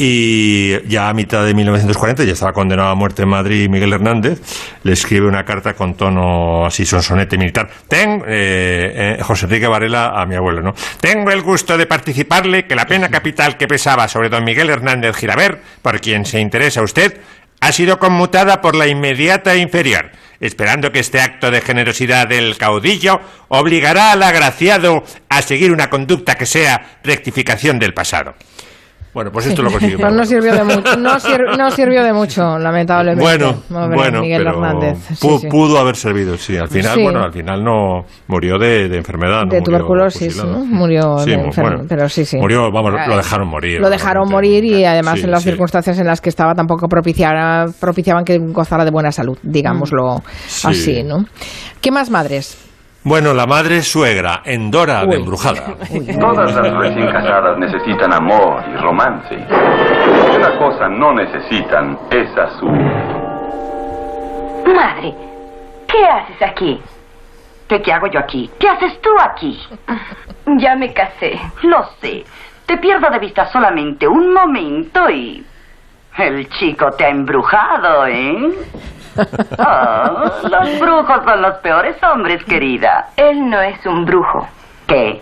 Y ya a mitad de 1940, ya estaba condenado a muerte en Madrid Miguel Hernández, le escribe una carta con tono así sonsonete militar. Ten, eh, eh, José Enrique Varela a mi abuelo, ¿no? Tengo el gusto de participarle que la pena capital que pesaba sobre don Miguel Hernández Giraver, por quien se interesa usted, ha sido conmutada por la inmediata e inferior, esperando que este acto de generosidad del caudillo obligará al agraciado a seguir una conducta que sea rectificación del pasado. Bueno, pues esto lo consiguió. Pero no sirvió de mucho, no, sir- no sirvió de mucho, lamentablemente. Bueno, bueno, Miguel pero Hernández. Sí, pu- sí. pudo haber servido, sí. Al final, Sí. bueno, al final no murió de, de enfermedad. de murió tuberculosis. Murió Sí, de bueno, pero sí, sí. Murió, vamos, Eh, lo dejaron morir. Lo dejaron morir y además Sí, en las sí. circunstancias en las que estaba tampoco propiciara, propiciaban que gozara de buena salud, digámoslo Sí. así, ¿no? ¿Qué más madres? Bueno, la madre suegra, Endora de. Embrujada. (laughs) Todas las recién casadas necesitan amor y romance. Si una cosa no necesitan es azul. Madre, ¿qué haces aquí? ¿Qué, qué hago yo aquí? ¿Qué haces tú aquí? (laughs) Ya me casé. Lo sé. Te pierdo de vista solamente un momento y... El chico te ha embrujado, ¿eh? Oh, los brujos son los peores hombres, querida. Él no es un brujo. ¿Qué?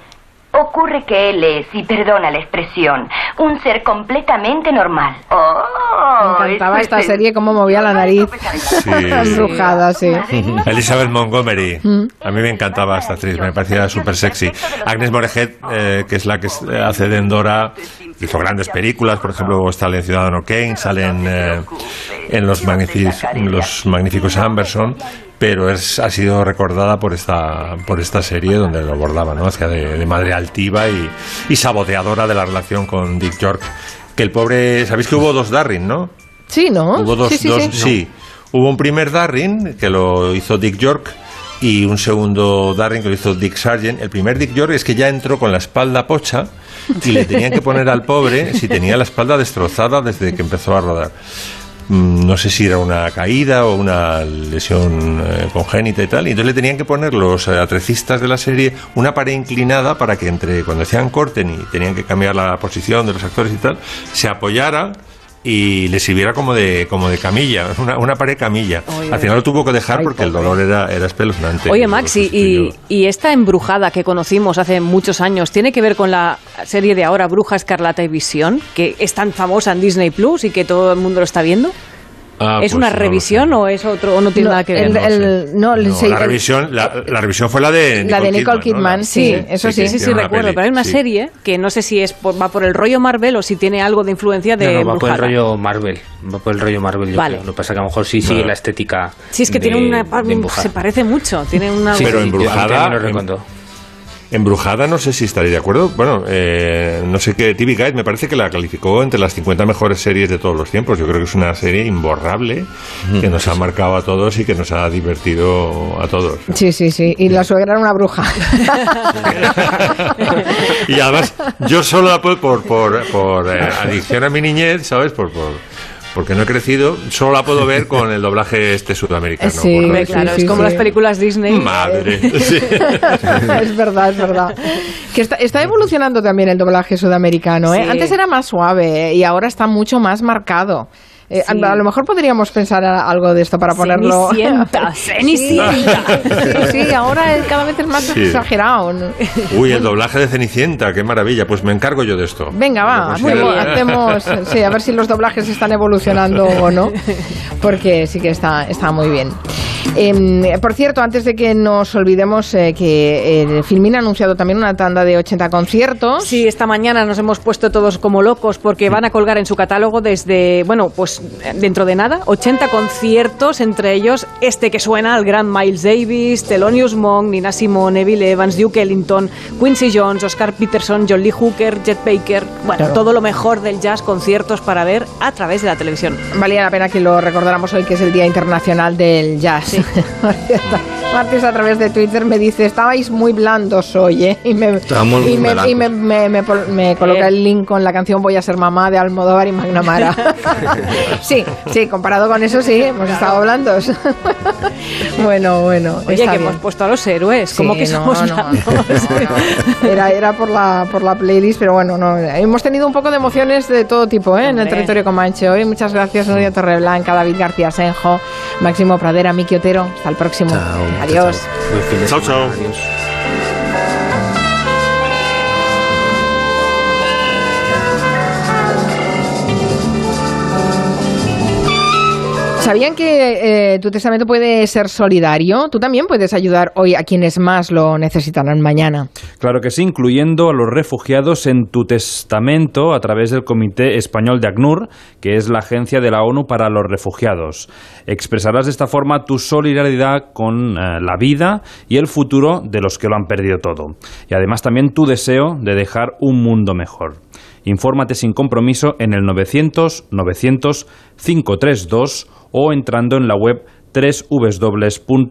Ocurre que él es, y perdona la expresión, un ser completamente normal. Oh, Me encantaba esta es serie, cómo movía la nariz. (laughs) Embrujada, sí. (laughs) Elizabeth Montgomery. Mm. A mí me encantaba esta actriz, me parecía súper sexy. Agnes Morehead, eh, que es la que hace de Endora, hizo grandes películas, por ejemplo, sale en Ciudadano Kane, sale en, eh, en los, magnific- los Magníficos Amberson, pero es, ha sido recordada por esta, por esta serie donde lo abordaba, ¿no? Hacía de, de madre altiva y, y saboteadora de la relación con Dick York. Que el pobre, ¿sabéis que hubo dos Darrin, no? Sí, ¿no? Hubo dos, sí, sí, dos- sí. sí. Hubo un primer Darrin que lo hizo Dick York y un segundo Darren que lo hizo Dick Sargent. El primer Dick York es que ya entró con la espalda pocha y le tenían que poner al pobre si tenía la espalda destrozada desde que empezó a rodar. Mm, No sé si era una caída o una lesión eh, congénita y tal. Y entonces le tenían que poner los eh, atrecistas de la serie una pared inclinada para que entre cuando hacían corten y tenían que cambiar la posición de los actores y tal, se apoyara y le sirviera como de como de camilla, una, una pared camilla. Oye. Al final lo tuvo que dejar porque el dolor era, era espeluznante. Oye, Max, y, y- y esta embrujada que conocimos hace muchos años, ¿tiene que ver con la serie de ahora Bruja Escarlata y Visión, que es tan famosa en Disney Plus y que todo el mundo lo está viendo? Ah, ¿Es pues una no revisión o es otro o no tiene No, nada que ver? el- el- no, el- No, sí, la el- revisión, la, la revisión fue la de La de Nicole Kidman, ¿no? sí, eso sí. Sí, sí, una recuerdo, peli, pero hay una sí. serie que no sé si es por- va por el rollo Marvel o si tiene algo de influencia de no, no, va por el rollo Marvel. Va por el rollo Marvel, yo Vale. creo. Lo que pasa es que a lo mejor sí sigue Bueno. la estética. Sí, es que de- tiene una... se parece mucho, tiene una... Sí, Pero sí, embrujada, Embrujada no sé si estaréis de acuerdo. Bueno, eh, no sé qué. TV Guide me parece que la calificó entre las 50 mejores series de todos los tiempos. Yo creo que es una serie imborrable que nos ha marcado a todos y que nos ha divertido a todos. Sí, sí, sí. Y la suegra era una bruja. (laughs) Y además, yo solo la puedo, por, por, por eh, adicción a mi niñez, ¿sabes? Por, por, porque no he crecido, solo la puedo ver con el doblaje este sudamericano. Sí. Claro, sí, es como sí. las películas Disney. Madre. (laughs) Sí. es verdad, es verdad. Que está, está evolucionando también el doblaje sudamericano. ¿eh? Sí. Antes era más suave ¿eh? y ahora está mucho más marcado. Eh, a- Sí. A lo mejor podríamos pensar algo de esto para ponerlo. (laughs) Cenicienta, Cenicienta. Sí, (laughs) sí, ahora cada vez es más Sí. exagerado. ¿no? Uy, el doblaje de Cenicienta, qué maravilla. Pues me encargo yo de esto. Venga, va, hacemos, hacemos- sí, a ver si los doblajes están evolucionando o no, porque sí que está, está muy bien. Em, por cierto, antes de que nos olvidemos eh, que eh, Filmin ha anunciado también una tanda de 80 conciertos. Sí, esta mañana nos hemos puesto todos como locos porque van a colgar en su catálogo desde, bueno, pues dentro de nada, 80 conciertos, entre ellos este que suena, el gran Miles Davis, Thelonious Monk, Nina Simone, Bill Evans, Duke Ellington, Quincy Jones, Oscar Peterson, John Lee Hooker, Jet Baker, bueno, Claro. todo lo mejor del jazz, conciertos para ver a través de la televisión. Valía la pena que lo recordáramos hoy, que es el Día Internacional del Jazz. Sim. (laughs) Martis a través de Twitter me dice, estabais muy blandos hoy, ¿eh? Y me, y me, y me, me- me pol- me coloca el link con la canción Voy a ser mamá de Almodóvar y McNamara. (laughs) sí, sí, comparado con eso sí, hemos estado blandos. (laughs) bueno, bueno. Oye, está que bien. hemos puesto a los héroes, Sí, como que no, somos no, blandos? no, no. Era, era por la por la playlist, pero bueno, no. Hemos tenido un poco de emociones de todo tipo ¿eh? en el territorio comanche hoy. Muchas gracias, Nuria Torreblanca, David García Senjo, Máximo Pradera, Miki Otero. Hasta el próximo. Chao, Adiós. Chao, chao. Adiós. ¿Sabían que eh, tu testamento puede ser solidario? Tú también puedes ayudar hoy a quienes más lo necesitarán mañana. Claro que sí, incluyendo a los refugiados en tu testamento a través del Comité Español de ACNUR, que es la agencia de la ONU para los refugiados. Expresarás de esta forma tu solidaridad con eh, la vida y el futuro de los que lo han perdido todo. Y además también tu deseo de dejar un mundo mejor. Infórmate sin compromiso en el 900 900 532 o entrando en la web www